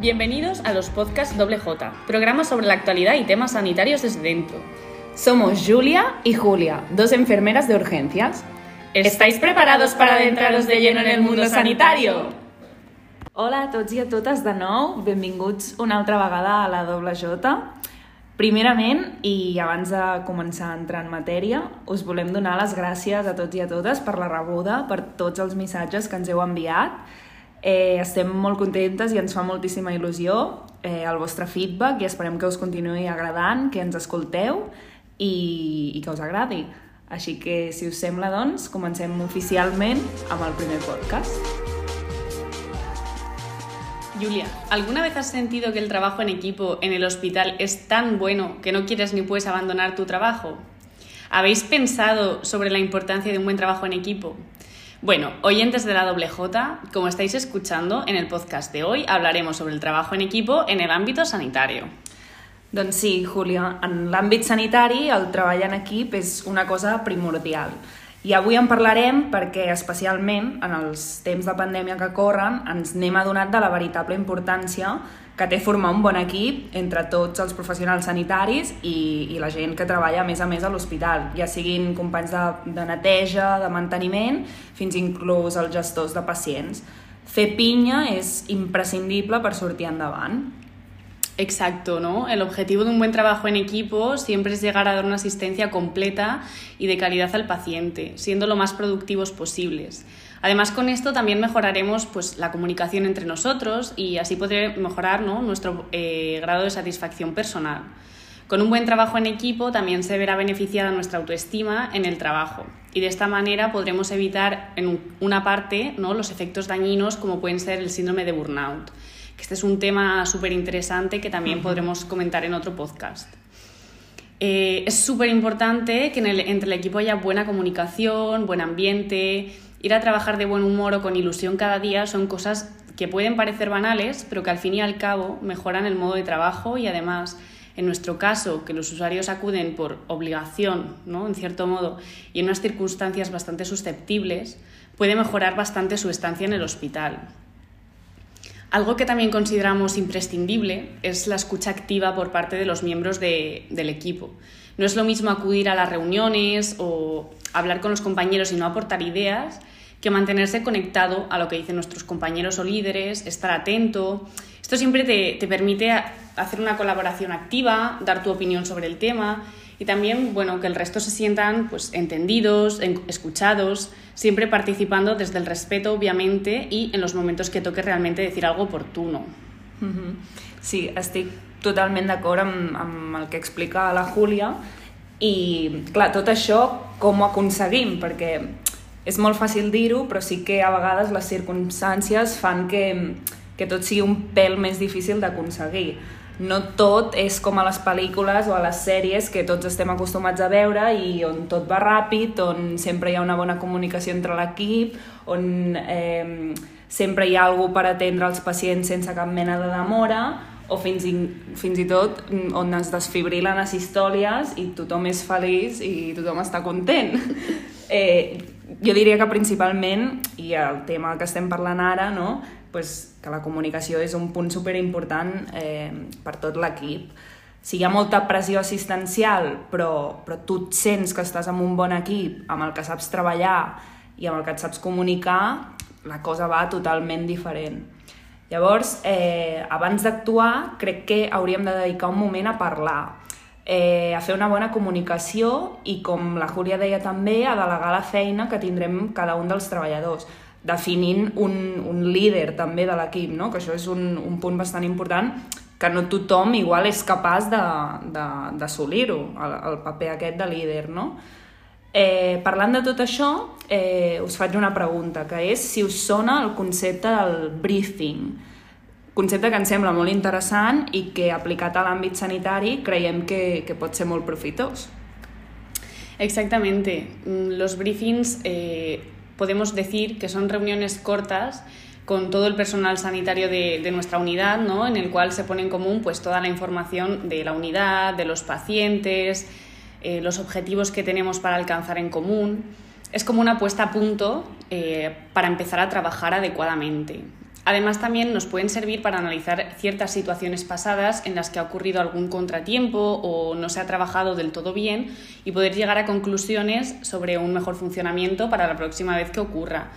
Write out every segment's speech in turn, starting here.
Bienvenidos a los podcasts Doble J, programas sobre la actualidad y temas sanitarios desde dentro. Somos Julia y Julia, dos enfermeras de urgencias. ¿Estáis preparados para adentraros de lleno en el mundo sanitario? Hola a tots i a totes de nou, benvinguts una altra vegada a la Doble J. Primerament, i abans de començar a entrar en matèria, us volem donar les gràcies a tots i a totes per la rebuda, per tots els missatges que ens heu enviat. Eh, estem molt contentes i ens fa moltíssima il·lusió eh, el vostre feedback i esperem que us continuï agradant, que ens escolteu i, i que us agradi. Així que, si us sembla, doncs, comencem oficialment amb el primer podcast. Julia, ¿alguna vez has sentido que el trabajo en equipo en el hospital es tan bueno que no quieres ni puedes abandonar tu trabajo? ¿Habéis pensado sobre la importancia de un buen trabajo en equipo? Bueno, oyentes de la doble J, como estáis escuchando, en el podcast de hoy hablaremos sobre el trabajo en equipo en el ámbito sanitario. Doncs sí, Júlia, en l'àmbit sanitari el treball en equip és una cosa primordial. I avui en parlarem perquè, especialment en els temps de pandèmia que corren, ens n'hem adonat de la veritable importància que té formar un bon equip entre tots els professionals sanitaris i, i la gent que treballa a més a més a l'hospital, ja siguin companys de, de neteja, de manteniment, fins inclús els gestors de pacients. Fer pinya és imprescindible per sortir endavant. Exacto, ¿no? El objetivo de un buen trabajo en equipo siempre es llegar a dar una asistencia completa y de calidad al paciente, siendo lo más productivos posibles. Además, con esto también mejoraremos pues, la comunicación entre nosotros y así podré mejorar ¿no? nuestro eh, grado de satisfacción personal. Con un buen trabajo en equipo también se verá beneficiada nuestra autoestima en el trabajo y de esta manera podremos evitar en una parte ¿no? los efectos dañinos como pueden ser el síndrome de burnout este es un tema súper interesante que también podremos comentar en otro podcast. Eh, es súper importante que entre el equipo haya buena comunicación, buen ambiente, ir a trabajar de buen humor o con ilusión cada día son cosas que pueden parecer banales, pero que al fin y al cabo mejoran el modo de trabajo y además, en nuestro caso, que los usuarios acuden por obligación, ¿no? en cierto modo, y en unas circunstancias bastante susceptibles, puede mejorar bastante su estancia en el hospital. Algo que también consideramos imprescindible es la escucha activa por parte de los miembros del equipo. No es lo mismo acudir a las reuniones o hablar con los compañeros y no aportar ideas que mantenerse conectado a lo que dicen nuestros compañeros o líderes, estar atento. Esto siempre te, te permite hacer una colaboración activa, dar tu opinión sobre el tema y también bueno, que el resto se sientan pues, entendidos, escuchados, siempre participando desde el respeto, obviamente, y en los momentos que toque realmente decir algo oportuno. Sí, estic totalment d'acord amb, amb el que explica la Júlia i, clar, tot això com ho aconseguim? Perquè és molt fàcil dir-ho, però sí que a vegades les circumstàncies fan que, que tot sigui un pèl més difícil d'aconseguir no tot és com a les pel·lícules o a les sèries que tots estem acostumats a veure i on tot va ràpid, on sempre hi ha una bona comunicació entre l'equip, on eh, sempre hi ha algú per atendre els pacients sense cap mena de demora, o fins i, fins i tot on es desfibrilen les històries i tothom és feliç i tothom està content. Eh, jo diria que principalment, i el tema que estem parlant ara, no? pues, que la comunicació és un punt superimportant eh, per tot l'equip. Si hi ha molta pressió assistencial, però, però tu et sents que estàs amb un bon equip, amb el que saps treballar i amb el que et saps comunicar, la cosa va totalment diferent. Llavors, eh, abans d'actuar, crec que hauríem de dedicar un moment a parlar, eh, a fer una bona comunicació i, com la Júlia deia també, a delegar la feina que tindrem cada un dels treballadors definint un, un líder també de l'equip, no? que això és un, un punt bastant important que no tothom igual és capaç d'assolir-ho, el, el paper aquest de líder. No? Eh, parlant de tot això, eh, us faig una pregunta, que és si us sona el concepte del briefing, concepte que ens sembla molt interessant i que aplicat a l'àmbit sanitari creiem que, que pot ser molt profitós. Exactamente. Mm, los briefings eh, podemos decir que son reuniones cortas con todo el personal sanitario de, de, nuestra unidad, ¿no? en el cual se pone en común pues, toda la información de la unidad, de los pacientes, eh, los objetivos que tenemos para alcanzar en común. Es como una puesta a punto eh, para empezar a trabajar adecuadamente. Además, también nos pueden servir para analizar ciertas situaciones pasadas en las que ha ocurrido algún contratiempo o no se ha trabajado del todo bien y poder llegar a conclusiones sobre un mejor funcionamiento para la próxima vez que ocurra,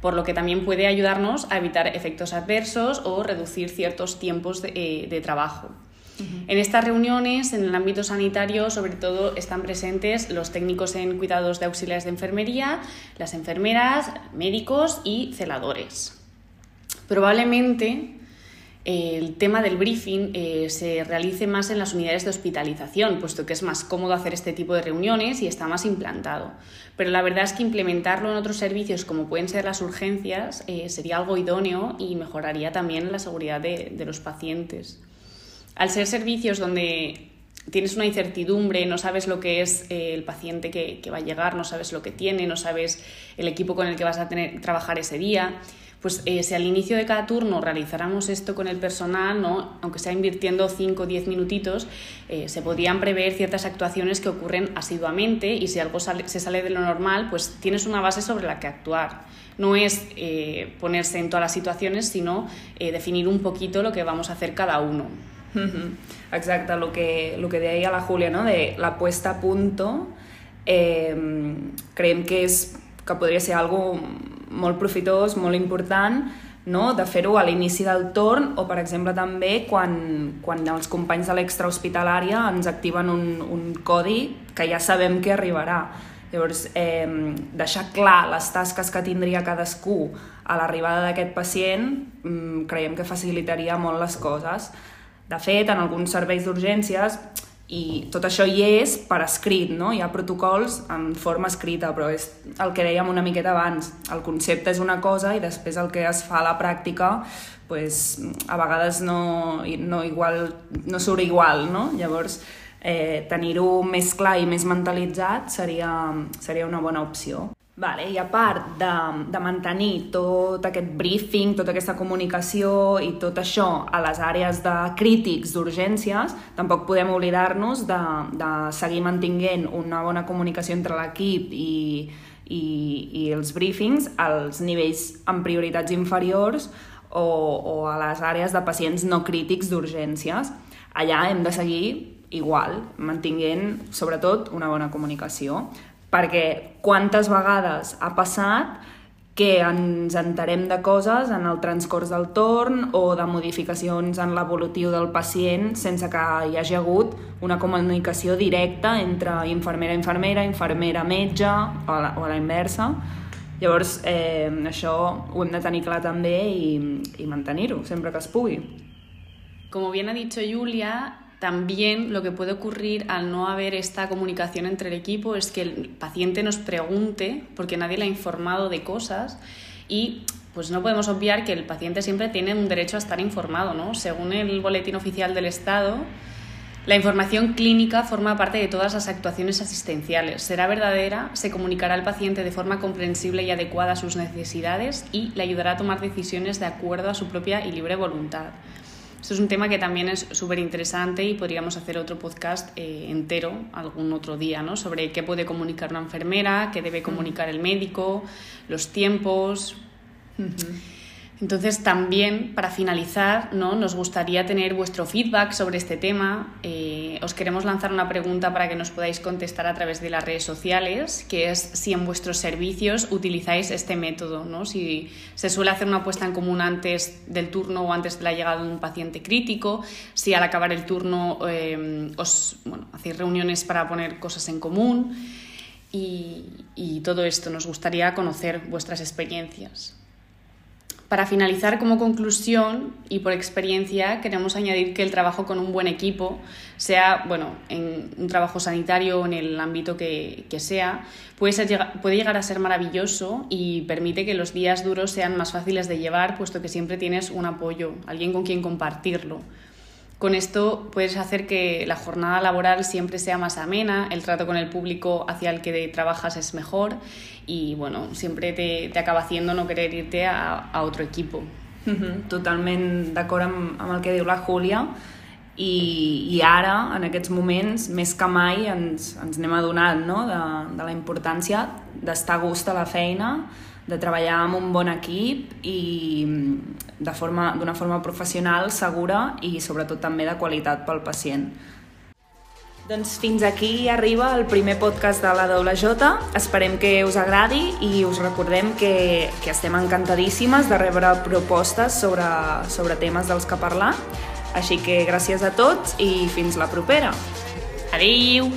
por lo que también puede ayudarnos a evitar efectos adversos o reducir ciertos tiempos de, eh, trabajo. En estas reuniones, en el ámbito sanitario, sobre todo están presentes los técnicos en cuidados de auxiliares de enfermería, las enfermeras, médicos y celadores. Probablemente eh, el tema del briefing eh, se realice más en las unidades de hospitalización, puesto que es más cómodo hacer este tipo de reuniones y está más implantado. Pero la verdad es que implementarlo en otros servicios, como pueden ser las urgencias, eh, sería algo idóneo y mejoraría también la seguridad de, los pacientes. Al ser servicios donde tienes una incertidumbre, no sabes lo que es el paciente que, va a llegar, no sabes lo que tiene, no sabes el equipo con el que vas a tener, trabajar ese día, pues eh, si al inicio de cada turno realizáramos esto con el personal, ¿no? aunque sea invirtiendo 5 o 10 minutitos, eh, se podrían prever ciertas actuaciones que ocurren asiduamente y si algo se sale de lo normal, pues tienes una base sobre la que actuar. No es eh, ponerse en todas las situaciones, sino definir un poquito lo que vamos a hacer cada uno. Exacte, lo que, lo que deia la Júlia, no? de la puesta a punto, eh, creiem que, és, que podria ser algo molt profitós, molt important, no? de fer-ho a l'inici del torn o, per exemple, també quan, quan els companys de l'extrahospitalària ens activen un, un codi que ja sabem que arribarà. Llavors, eh, deixar clar les tasques que tindria cadascú a l'arribada d'aquest pacient mm, creiem que facilitaria molt les coses. De fet, en alguns serveis d'urgències i tot això hi és per escrit, no? Hi ha protocols en forma escrita, però és el que dèiem una miqueta abans. El concepte és una cosa i després el que es fa a la pràctica pues, a vegades no, no, igual, no surt igual, no? Llavors, eh, tenir-ho més clar i més mentalitzat seria, seria una bona opció. Vale, I a part de, de mantenir tot aquest briefing, tota aquesta comunicació i tot això a les àrees de crítics d'urgències, tampoc podem oblidar-nos de, de seguir mantinguent una bona comunicació entre l'equip i, i, i els briefings als nivells amb prioritats inferiors o, o a les àrees de pacients no crítics d'urgències. Allà hem de seguir igual, mantinguent sobretot una bona comunicació perquè quantes vegades ha passat que ens enterem de coses en el transcurs del torn o de modificacions en l'evolutiu del pacient sense que hi hagi hagut una comunicació directa entre infermera-infermera, infermera-metge o, a la, o a la inversa. Llavors, eh, això ho hem de tenir clar també i, i mantenir-ho sempre que es pugui. Como bien ha dicho Julia, También lo que puede ocurrir al no haber esta comunicación entre el equipo es que el paciente nos pregunte, porque nadie le ha informado de cosas, y pues no podemos obviar que el paciente siempre tiene un derecho a estar informado, ¿no? Según el Boletín Oficial del Estado, la información clínica forma parte de todas las actuaciones asistenciales. Será verdadera, se comunicará al paciente de forma comprensible y adecuada a sus necesidades y le ayudará a tomar decisiones de acuerdo a su propia y libre voluntad. Esto es un tema que también es súper interesante y podríamos hacer otro podcast eh, entero algún otro día, ¿no? Sobre qué puede comunicar una enfermera, qué debe comunicar el médico, los tiempos. Entonces, también, para finalizar, ¿no? nos gustaría tener vuestro feedback sobre este tema. Eh, os queremos lanzar una pregunta para que nos podáis contestar a través de las redes sociales, que es si en vuestros servicios utilizáis este método, ¿no? si se suele hacer una puesta en común antes del turno o antes de la llegada de un paciente crítico, si al acabar el turno eh, os bueno, hacéis reuniones para poner cosas en común y todo esto. Nos gustaría conocer vuestras experiencias. Para finalizar, como conclusión y por experiencia, queremos añadir que el trabajo con un buen equipo, sea bueno, en un trabajo sanitario o en el ámbito que, sea, puede, ser, puede llegar a ser maravilloso y permite que los días duros sean más fáciles de llevar, puesto que siempre tienes un apoyo, alguien con quien compartirlo. Con esto puedes hacer que la jornada laboral siempre sea más amena, el trato con el público hacia el que trabajas es mejor y bueno, siempre te, te acaba haciendo no querer irte a, a otro equipo. Totalment d'acord amb, amb el que diu la Júlia i, i ara, en aquests moments, més que mai ens, ens anem adonant no? de, de la importància d'estar a gust a la feina, de treballar amb un bon equip i d'una forma, forma professional, segura i sobretot també de qualitat pel pacient. Doncs fins aquí arriba el primer podcast de la WJ. Esperem que us agradi i us recordem que, que estem encantadíssimes de rebre propostes sobre, sobre temes dels que parlar. Així que gràcies a tots i fins la propera. Adéu!